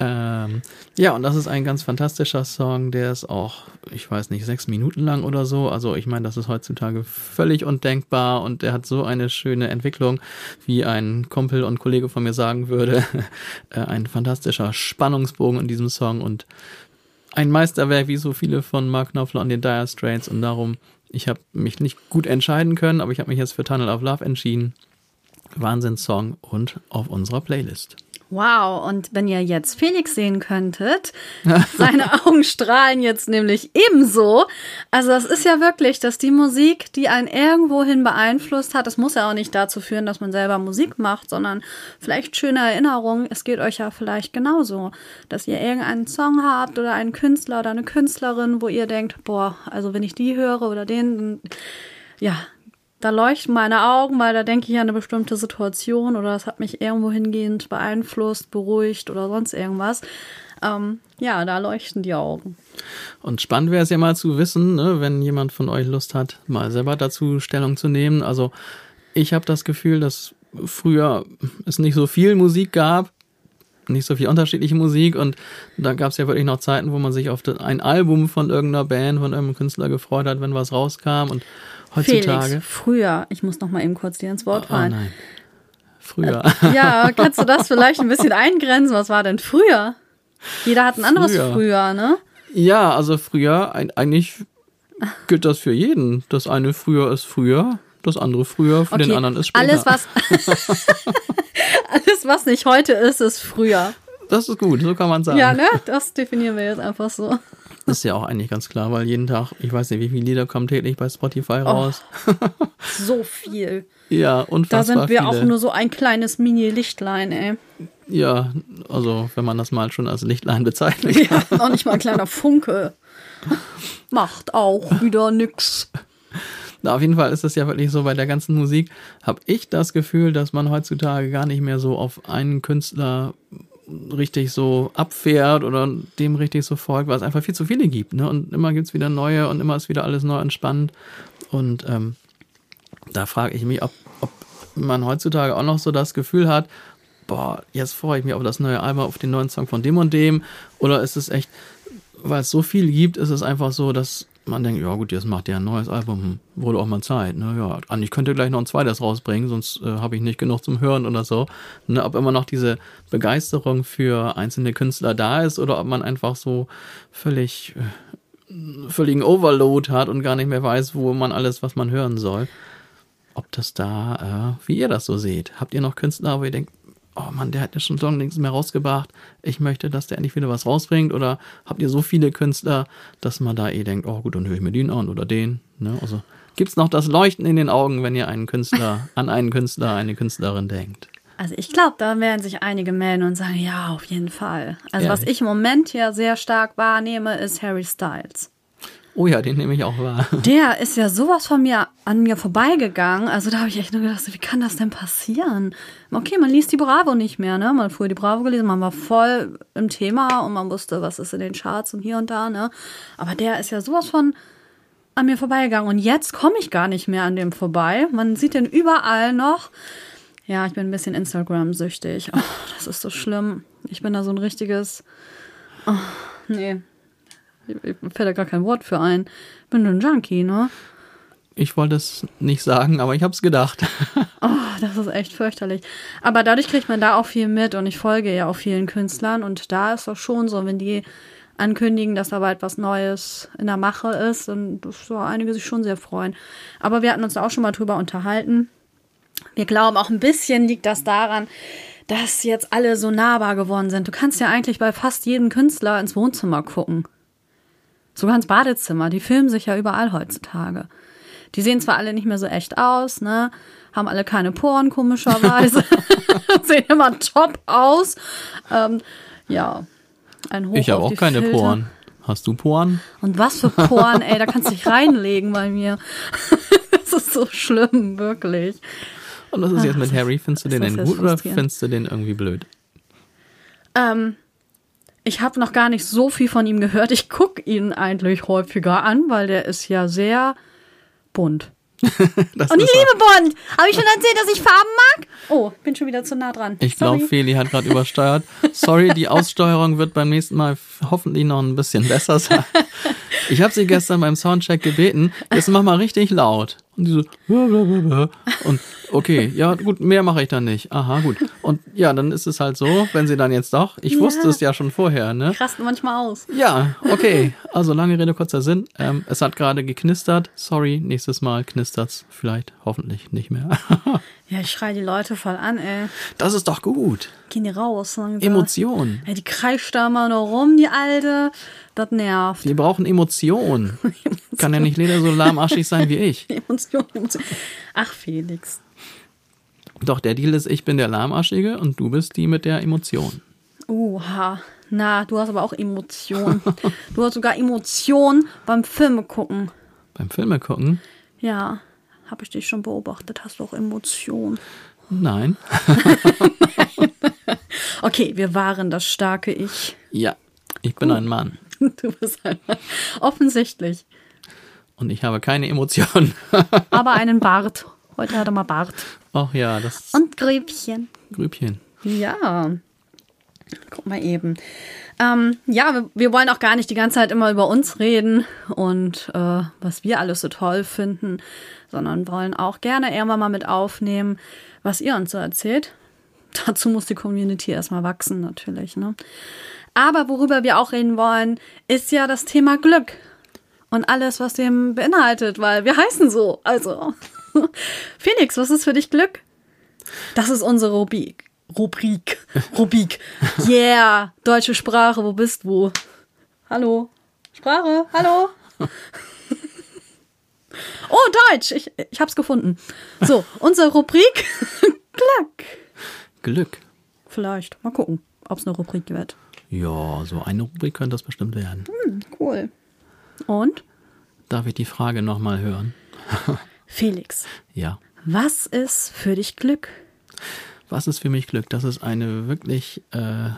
Ähm, ja, und das ist ein ganz fantastischer Song, der ist auch, ich weiß nicht, sechs Minuten lang oder so. Also ich meine, das ist heutzutage völlig undenkbar und der hat so eine schöne Entwicklung, wie ein Kumpel und Kollege von mir sagen würde. *laughs* äh, ein fantastischer Spannungsbogen in diesem Song und ein Meisterwerk wie so viele von Mark Knopfler und den Dire Straits und darum, ich habe mich nicht gut entscheiden können, aber ich habe mich jetzt für Tunnel of Love entschieden. Wahnsinnssong und auf unserer Playlist. Wow, und wenn ihr jetzt Felix sehen könntet, *laughs* seine Augen strahlen jetzt nämlich ebenso. Also das ist ja wirklich, dass die Musik, die einen irgendwohin beeinflusst hat, das muss ja auch nicht dazu führen, dass man selber Musik macht, sondern vielleicht schöne Erinnerungen. Es geht euch ja vielleicht genauso, dass ihr irgendeinen Song habt oder einen Künstler oder eine Künstlerin, wo ihr denkt, boah, also wenn ich die höre oder den, ja, da leuchten meine Augen, weil da denke ich an eine bestimmte Situation oder das hat mich irgendwo hingehend beeinflusst, beruhigt oder sonst irgendwas. Ähm, ja, da leuchten die Augen. Und spannend wäre es ja mal zu wissen, ne, wenn jemand von euch Lust hat, mal selber dazu Stellung zu nehmen. Also ich habe das Gefühl, dass früher es nicht so viel Musik gab, nicht so viel unterschiedliche Musik und da gab es ja wirklich noch Zeiten, wo man sich auf ein Album von irgendeiner Band, von irgendeinem Künstler gefreut hat, wenn was rauskam und heutzutage. Felix, früher, ich muss noch mal eben kurz dir ins Wort oh fallen. nein. Früher. ja, kannst du das vielleicht ein bisschen eingrenzen? Was war denn früher? Jeder hat ein anderes Früher. ne? Ja, also früher, eigentlich gilt das für jeden. Das eine früher ist früher, das andere früher, für den anderen ist später. Alles, was, *laughs* alles, was nicht heute ist, ist früher. das ist gut, so kann man sagen. Ja, ne? Das definieren wir jetzt einfach so. Ist ja auch eigentlich ganz klar, weil jeden Tag, ich weiß nicht, wie viele Lieder kommen täglich bei Spotify Oh, raus. *laughs* So viel. Ja, Da unfassbar sind wir viele. auch nur so ein kleines Mini-Lichtlein, ey. Ja, also wenn man das mal schon als Lichtlein bezeichnet. *laughs* Ja, noch nicht mal ein kleiner Funke. Macht auch wieder nix. Na, auf jeden Fall ist es ja wirklich so, bei der ganzen Musik habe ich das Gefühl, dass man heutzutage gar nicht mehr so auf einen Künstler richtig so abfährt oder dem richtig so folgt, weil es einfach viel zu viele gibt. Ne? Und immer gibt's wieder neue und immer ist wieder alles neu und spannend. Und ähm, da frage ich mich, ob, ob man heutzutage auch noch so das Gefühl hat, boah, jetzt freue ich mich auf das neue Album, auf den neuen Song von dem und dem. Oder ist es echt, weil es so viel gibt, ist es einfach so, dass man denkt, ja gut, jetzt macht der ein neues Album, hm, wurde auch mal Zeit. Ne? Ja, ich könnte gleich noch ein zweites rausbringen, sonst äh, habe ich nicht genug zum Hören oder so. Ne? Ob immer noch diese Begeisterung für einzelne Künstler da ist oder ob man einfach so völlig äh, völligen Overload hat und gar nicht mehr weiß, wo man alles, was man hören soll. Ob das da, äh, wie ihr das so seht. Habt ihr noch Künstler, wo ihr denkt, oh Mann, der hat ja schon so lange nichts mehr rausgebracht. Ich möchte, dass der endlich wieder was rausbringt. Oder habt ihr so viele Künstler, dass man da eh denkt, oh gut, dann höre ich mir den an oder den. Ne? Also gibt's noch das Leuchten in den Augen, wenn ihr einen Künstler, *laughs* an einen Künstler, eine Künstlerin denkt. Also ich glaube, da werden sich einige melden und sagen, ja, auf jeden Fall. Also was Ehrlich? ich im Moment hier sehr stark wahrnehme, ist Harry Styles. Oh ja, den nehme ich auch wahr. *laughs* Der ist ja sowas von mir an mir vorbeigegangen. Also da habe ich echt nur gedacht, wie kann das denn passieren? Okay, man liest die Bravo nicht mehr, ne? Man früher die Bravo gelesen, man war voll im Thema und man wusste, was ist in den Charts und hier und da, ne? Aber der ist ja sowas von an mir vorbeigegangen und jetzt komme ich gar nicht mehr an dem vorbei. Man sieht den überall noch. Ja, ich bin ein bisschen Instagram-süchtig. Oh, das ist so schlimm. Ich bin da so ein richtiges. Oh, nee. Fällt da gar kein Wort für ein. Bin ein Junkie, ne? Ich wollte es nicht sagen, aber ich habe es gedacht. *laughs* Oh, das ist echt fürchterlich. Aber dadurch kriegt man da auch viel mit und ich folge ja auch vielen Künstlern und da ist doch schon so, wenn die ankündigen, dass da bald was Neues in der Mache ist, dann das so einige sich schon sehr freuen. Aber wir hatten uns da auch schon mal drüber unterhalten. Wir glauben auch ein bisschen liegt das daran, dass jetzt alle so nahbar geworden sind. Du kannst ja eigentlich bei fast jedem Künstler ins Wohnzimmer gucken. Sogar ins Badezimmer. Die filmen sich ja überall heutzutage. Die sehen zwar alle nicht mehr so echt aus, ne? Haben alle keine Poren, komischerweise. *laughs* *laughs* sehen immer top aus. Ähm, ja. Ein Hoch ich habe auch keine Filter. Poren. Hast du Poren? Und was für Poren, ey, da kannst du dich reinlegen bei mir. *laughs* das ist so schlimm, wirklich. Und was ist jetzt mit Harry? Findest du den denn gut oder findest du den irgendwie blöd? Ähm, ich habe noch gar nicht so viel von ihm gehört. Ich gucke ihn eigentlich häufiger an, weil der ist ja sehr bunt. *laughs* Und ich liebe Bond. Habe ich schon erzählt, dass ich Farben mag? Oh, bin schon wieder zu nah dran. Ich glaube. Feli hat gerade übersteuert. Sorry, die *laughs* Aussteuerung wird beim nächsten Mal hoffentlich noch ein bisschen besser sein. Ich habe sie gestern beim Soundcheck gebeten, jetzt mach mal richtig laut. Und die so, und okay, ja gut, mehr mache ich dann nicht. Aha, gut. Und ja, dann ist es halt so, wenn sie dann jetzt doch, ich wusste es ja schon vorher, ne? Ich raste manchmal aus. Ja, okay. Also lange Rede, kurzer Sinn. Ähm, es hat gerade geknistert. Sorry, nächstes Mal knistert's vielleicht, hoffentlich nicht mehr. *laughs* Ja, ich schreie die Leute voll an, ey. Das ist doch gut. Gehen die raus. sagen sie. Emotion. Ja, die kreischt da mal nur rum, die Alte. Das nervt. Wir brauchen *laughs* Emotion. Kann ja nicht jeder so lahmarschig sein wie ich. *laughs* Emotion, Emotion. Ach, Felix. Doch, der Deal ist, ich bin der lahmarschige und du bist die mit der Emotion. Oha. Na, du hast aber auch Emotion. du hast sogar Emotion beim Filme gucken. Beim Filme gucken? Ja, habe ich dich schon beobachtet. Hast du auch Emotion. Nein. *laughs* Okay, wir waren das starke Ich. Ja, ich bin ein Mann *laughs* Du bist ein Offensichtlich. und ich habe keine Emotionen. *laughs* Aber einen Bart. Heute hat er mal Bart. Ach ja, das Und Grübchen. Grübchen. Ja. Guck mal eben. Ähm, ja, wir, wir wollen auch gar nicht die ganze Zeit immer über uns reden und äh, was wir alles so toll finden, sondern wollen auch gerne irgendwann mal mit aufnehmen, was ihr uns so erzählt. *laughs* Dazu muss die Community erstmal wachsen, natürlich. Ne? Aber worüber wir auch reden wollen, ist ja das Thema Glück und alles, was dem beinhaltet, weil wir heißen so. Also, *laughs* Felix, was ist für dich Glück? Das ist unsere Rubrik. *laughs* Rubrik. Rubrik. Yeah. Deutsche Sprache, wo bist du? Hallo. Sprache, hallo. Oh, Deutsch. Ich, ich hab's gefunden. So, unsere Rubrik *laughs* Glück. Glück. Vielleicht. Mal gucken, ob's eine Rubrik wird. Ja, so eine Rubrik könnte das bestimmt werden. Cool. Und? Darf ich die Frage nochmal hören? *laughs* Felix, Ja. was ist für dich Glück? Was ist für mich Glück? Das ist eine wirklich äh,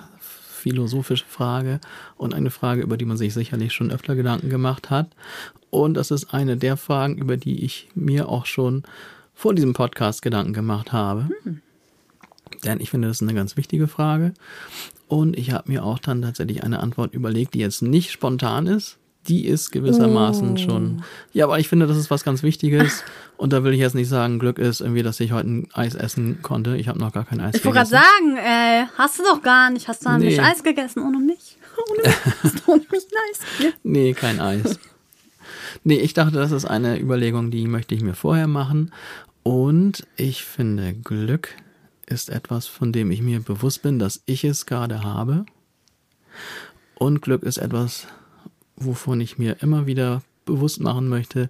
philosophische Frage und eine Frage, über die man sich sicherlich schon öfter Gedanken gemacht hat. Und das ist eine der Fragen, über die ich mir auch schon vor diesem Podcast Gedanken gemacht habe. Denn ich finde, das ist eine ganz wichtige Frage. Und ich habe mir auch dann tatsächlich eine Antwort überlegt, die jetzt nicht spontan ist. Die ist gewissermaßen schon. Ja, aber ich finde, das ist was ganz Wichtiges. *laughs* Und da will ich jetzt nicht sagen, Glück ist irgendwie, dass ich heute ein Eis essen konnte. Ich habe noch gar kein Eis Ich wollte gerade gegessen. sagen, äh, hast du doch gar nicht. Hast du Nee. nicht Eis gegessen ohne mich? *laughs* Ohne mich. Hast du ohne mich nice. *laughs* Nee, kein Eis. nee, ich dachte, das ist eine Überlegung, die möchte ich mir vorher machen. Und ich finde, Glück ist etwas, von dem ich mir bewusst bin, dass ich es gerade habe. Und Glück ist etwas, wovon ich mir immer wieder bewusst machen möchte,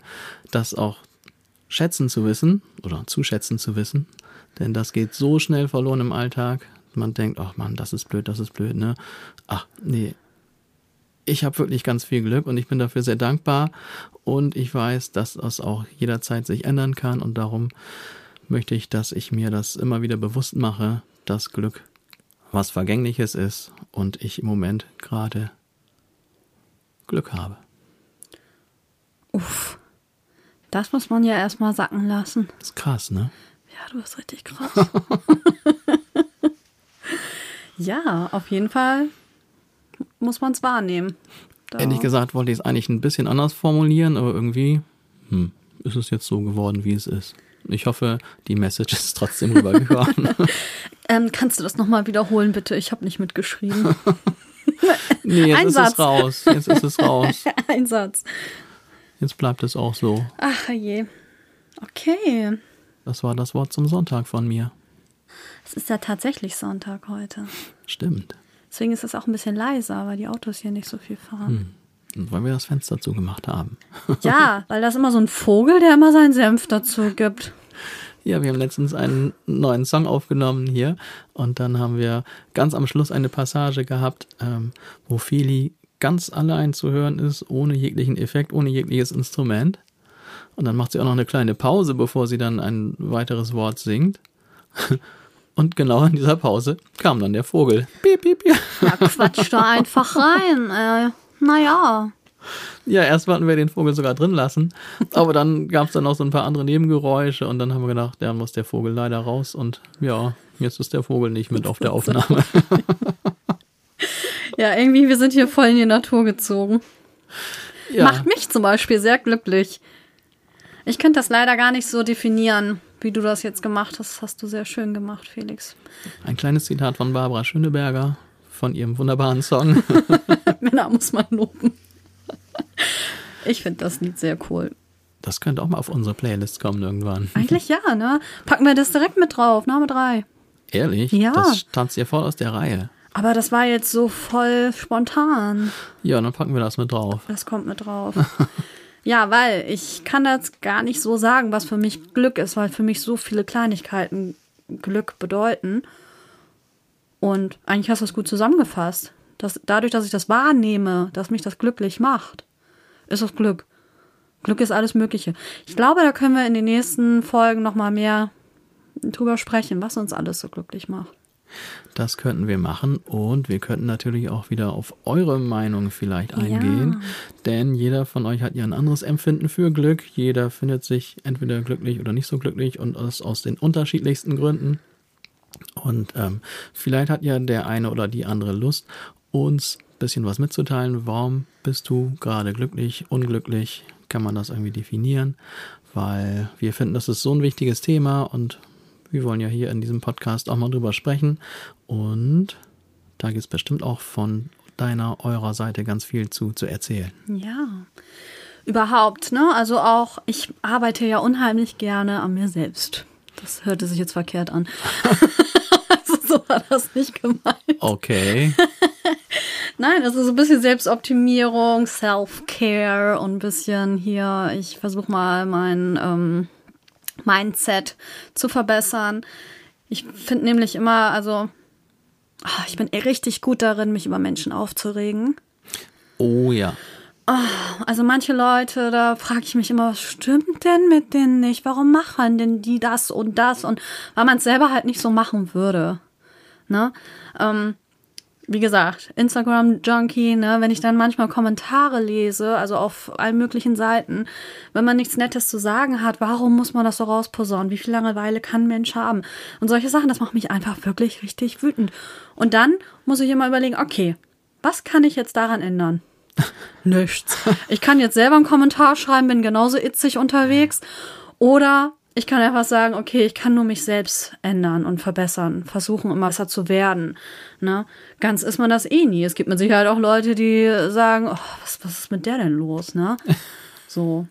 das auch schätzen zu wissen oder zu schätzen zu wissen. Denn das geht so schnell verloren im Alltag. Man denkt, ach Mann, das ist blöd, das ist blöd, ne? Ach, nee, ich habe wirklich ganz viel Glück und ich bin dafür sehr dankbar und ich weiß, dass das auch jederzeit sich ändern kann und darum möchte ich, dass ich mir das immer wieder bewusst mache, dass Glück was Vergängliches ist und ich im Moment gerade Glück habe. Uff. Das muss man ja erstmal sacken lassen. Das ist krass, ne? Ja, du bist richtig krass. *laughs* ja, auf jeden Fall muss man es wahrnehmen. Da- Ehrlich gesagt wollte ich es eigentlich ein bisschen anders formulieren, aber irgendwie hm, ist es jetzt so geworden, wie es ist. Ich hoffe, die Message ist trotzdem rübergekommen. *laughs* Ähm, kannst du das nochmal wiederholen, bitte? Ich habe nicht mitgeschrieben. *laughs* *laughs* nee, jetzt Ein ist Satz. es raus. Jetzt ist es raus. *laughs* Ein Satz. Jetzt bleibt es auch so. Ach je. Okay. Das war das Wort zum Sonntag von mir. Es ist ja tatsächlich Sonntag heute. Stimmt. Deswegen ist es auch ein bisschen leiser, weil die Autos hier nicht so viel fahren. Und weil wir das Fenster zugemacht haben. Ja, *laughs* weil das immer so ein Vogel, der immer seinen Senf dazu gibt. Ja, wir haben letztens einen neuen Song aufgenommen hier und dann haben wir ganz am Schluss eine Passage gehabt, ähm, wo Feli ganz allein zu hören ist, ohne jeglichen Effekt, ohne jegliches Instrument. Und dann macht sie auch noch eine kleine Pause, bevor sie dann ein weiteres Wort singt. *laughs* Und genau in dieser Pause kam dann der Vogel. Piep, piep, piep. Ja, quatsch da einfach rein. Äh, naja. Ja, erst wollten wir den Vogel sogar drin lassen, aber dann gab es dann noch so ein paar andere Nebengeräusche und dann haben wir gedacht, ja, muss der Vogel leider raus und ja, jetzt ist der Vogel nicht mit auf der Aufnahme. *laughs* Ja, irgendwie, wir sind hier voll in die Natur gezogen. Ja, Macht mich zum Beispiel sehr glücklich. Ich könnte das leider gar nicht so definieren, wie du das jetzt gemacht hast. Das hast du sehr schön gemacht, Felix. ein kleines Zitat von Barbara Schöneberger von ihrem wunderbaren Song. *laughs* Männer muss man loben. Ich finde das Lied sehr cool. Das könnte auch mal auf unsere Playlist kommen irgendwann. Eigentlich ja, ne? Packen wir das direkt mit drauf, Name 3. Ehrlich? Ja. Das tanzt ja voll aus der Reihe. Aber das war jetzt so voll spontan. Ja, dann packen wir das mit drauf. Das kommt mit drauf. *laughs* ja, weil ich kann das gar nicht so sagen, was für mich Glück ist, weil für mich so viele Kleinigkeiten Glück bedeuten. Und eigentlich hast du es gut zusammengefasst. Dass, dadurch, dass ich das wahrnehme, dass mich das glücklich macht, ist das Glück. Glück ist alles Mögliche. Ich glaube, da können wir in den nächsten Folgen noch mal mehr drüber sprechen, was uns alles so glücklich macht. Das könnten wir machen und wir könnten natürlich auch wieder auf eure Meinung vielleicht eingehen, denn jeder von euch hat ja ein anderes Empfinden für Glück. Jeder findet sich entweder glücklich oder nicht so glücklich und das aus den unterschiedlichsten Gründen. Und ähm, vielleicht hat ja der eine oder die andere Lust, uns bisschen was mitzuteilen. Warum bist du gerade glücklich, unglücklich? Kann man das irgendwie definieren? Weil wir finden, das ist so ein wichtiges Thema und wir wollen ja hier in diesem Podcast auch mal drüber sprechen. Und da gibt es bestimmt auch von deiner, eurer Seite ganz viel zu, zu erzählen. Ja. Überhaupt, ne? Also auch, ich arbeite ja unheimlich gerne an mir selbst. Das hörte sich jetzt verkehrt an. *laughs* *laughs* also so war das nicht gemeint. Okay. *laughs* Nein, es ist so ein bisschen Selbstoptimierung, Self-Care und ein bisschen hier, ich versuche mal mein ähm, Mindset zu verbessern. Ich finde nämlich immer, also ah, ich bin richtig gut darin, mich über Menschen aufzuregen. Oh ja. Also manche Leute, da frage ich mich immer, was stimmt denn mit denen nicht? Warum machen denn die das und das? Und weil man es selber halt nicht so machen würde. Ne? Ähm, wie gesagt, Instagram-Junkie, ne, wenn ich dann manchmal Kommentare lese, also auf allen möglichen Seiten, wenn man nichts Nettes zu sagen hat, warum muss man das so rausposaunen? Wie viel Langeweile kann ein Mensch haben? Und solche Sachen, das macht mich einfach wirklich richtig wütend. Und dann muss ich immer überlegen, okay, was kann ich jetzt daran ändern? *laughs* Nichts. Ich kann jetzt selber einen Kommentar schreiben, bin genauso itzig unterwegs. Oder ich kann einfach sagen, okay, ich kann nur mich selbst ändern und verbessern, versuchen immer besser zu werden. Ne? Ganz ist man das eh nie. Es gibt mit Sicherheit auch Leute, die sagen, oh, was, was ist mit der denn los? Ne? *laughs* So,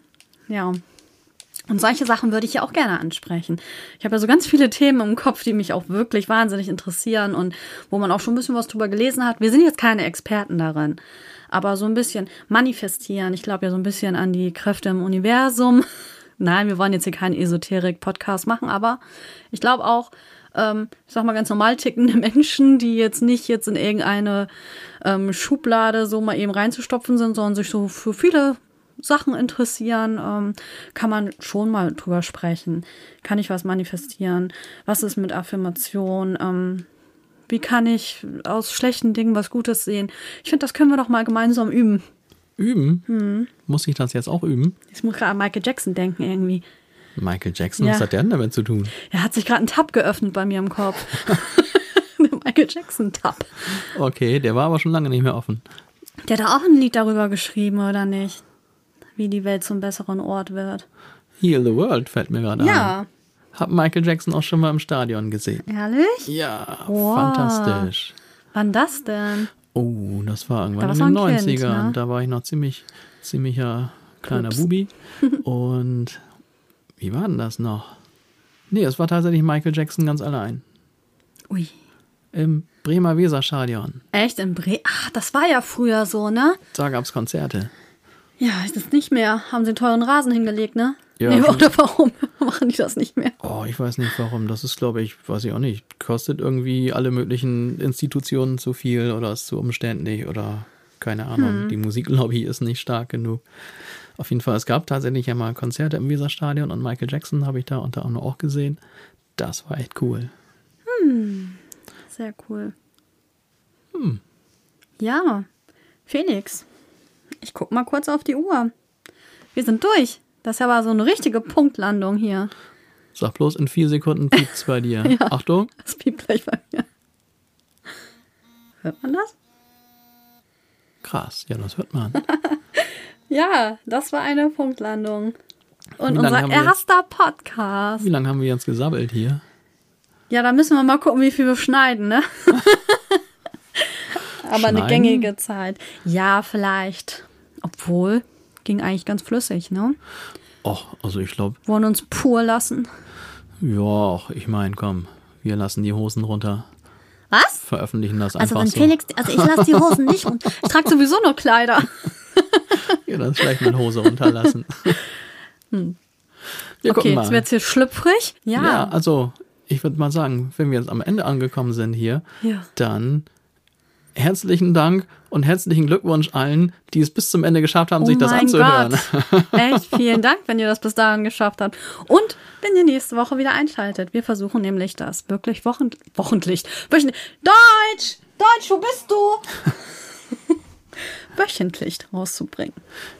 ja. Und solche Sachen würde ich ja auch gerne ansprechen. Ich habe ja so ganz viele Themen im Kopf, die mich auch wirklich wahnsinnig interessieren und wo man auch schon ein bisschen was drüber gelesen hat. Wir sind jetzt keine Experten darin, aber so ein bisschen manifestieren. Ich glaube ja so ein bisschen an die Kräfte im Universum. Nein, wir wollen jetzt hier keinen Esoterik-Podcast machen, aber ich glaube auch, ähm, ich sag mal ganz normal tickende *laughs* Menschen, die jetzt nicht jetzt in irgendeine ähm, Schublade so mal eben reinzustopfen sind, sondern sich so für viele Sachen interessieren, ähm, kann man schon mal drüber sprechen. Kann ich was manifestieren? Was ist mit Affirmation? Ähm, wie kann ich aus schlechten Dingen was Gutes sehen? Ich finde, das können wir doch mal gemeinsam üben. Üben? Hm. Muss ich das jetzt auch üben? Ich muss gerade an Michael Jackson denken irgendwie. Michael Jackson, Ja. was hat der denn damit zu tun? Er hat sich gerade einen Tab geöffnet bei mir im Kopf. *laughs* *laughs* Der Michael Jackson Tab. Okay, der war aber schon lange nicht mehr offen. Der hat auch ein Lied darüber geschrieben, oder nicht? Wie die Welt zum besseren Ort wird. Heal the World fällt mir gerade ein. Ja, Hab Michael Jackson auch schon mal im Stadion gesehen. ehrlich? Ja, Wow. fantastisch. Wann das denn? Oh, das war irgendwann Da in den du ein 90ern. Kind, ne? Da war ich noch ziemlich, ziemlicher kleiner Pups. Bubi. *laughs* Und wie war denn das noch? Nee, es war tatsächlich Michael Jackson ganz allein. Ui. Im Bremer Weserstadion. Echt in Bre? Ach, das war ja früher so, ne? Da gab's Konzerte. Ja, ist das nicht mehr. Haben sie einen teuren Rasen hingelegt, ne? Ja, nee, schon. oder warum *laughs* machen die das nicht mehr? Oh, ich weiß nicht warum. Das ist, glaube ich, weiß ich auch nicht. Kostet irgendwie alle möglichen Institutionen zu viel oder ist zu umständlich oder keine Ahnung. Die Musiklobby ist nicht stark genug. Auf jeden Fall, es gab tatsächlich ja mal Konzerte im Weserstadion und Michael Jackson habe ich da unter anderem auch gesehen. Das war echt cool. Sehr cool. Ja, Felix, ich guck mal kurz auf die Uhr. Wir sind durch. Das ist ja aber so eine richtige Punktlandung hier. Sag bloß, in vier Sekunden piept's bei dir. *laughs* Achtung. Das piept gleich bei mir. Hört man das? Krass, ja, das hört man. *laughs* Ja, das war eine Punktlandung. Und unser wir jetzt- erster Podcast. Wie lange haben wir jetzt gesabbelt hier? Ja, da müssen wir mal gucken, wie viel wir schneiden, ne? *laughs* Aber eine Schneiden? gängige Zeit. Ja, vielleicht. Obwohl, ging eigentlich ganz flüssig, ne? Och, also ich glaube, Wollen uns pur lassen. ja, ich meine, komm, wir lassen die Hosen runter. Was? Veröffentlichen das Also einfach wenn so. Felix, also ich lasse die Hosen nicht und *laughs* Ich trage sowieso nur Kleider. *laughs* Ja, dann vielleicht mal Hose runterlassen. *laughs* Wir gucken Okay, jetzt wird's hier schlüpfrig. Ja. Ja, also ich würde mal sagen, wenn wir jetzt am Ende angekommen sind hier, Ja. dann herzlichen Dank und herzlichen Glückwunsch allen, die es bis zum Ende geschafft haben, Oh sich das anzuhören. Gott. *laughs* Echt, vielen Dank, wenn ihr das bis dahin geschafft habt. Und wenn ihr nächste Woche wieder einschaltet. Wir versuchen nämlich das wirklich wochen wochentlich. Wöchentlich. Deutsch! Deutsch, wo bist du? *laughs* wöchentlich rauszubringen.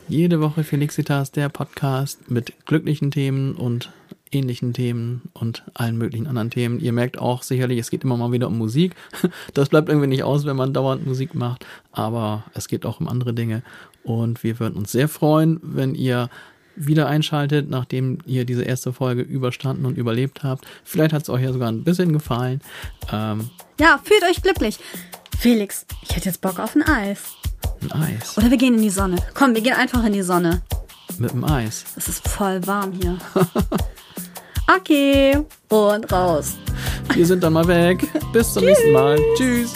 Jede Woche Felixitas, der Podcast mit glücklichen Themen und ähnlichen Themen und allen möglichen anderen Themen. Ihr merkt auch sicherlich, es geht immer mal wieder um Musik. *laughs* Das bleibt irgendwie nicht aus, wenn man dauernd Musik macht, aber es geht auch um andere Dinge. Und wir würden uns sehr freuen, wenn ihr wieder einschaltet, nachdem ihr diese erste Folge überstanden und überlebt habt. Vielleicht hat es euch ja sogar ein bisschen gefallen. Ähm, Ja, fühlt euch glücklich. Felix, ich hätte jetzt Bock auf ein Eis. ein Eis. Oder wir gehen in die Sonne. Komm, wir gehen einfach in die Sonne. Mit dem Eis. Es ist voll warm hier. *laughs* Okay, und raus. Wir sind dann mal weg. Bis zum nächsten Mal. Tschüss.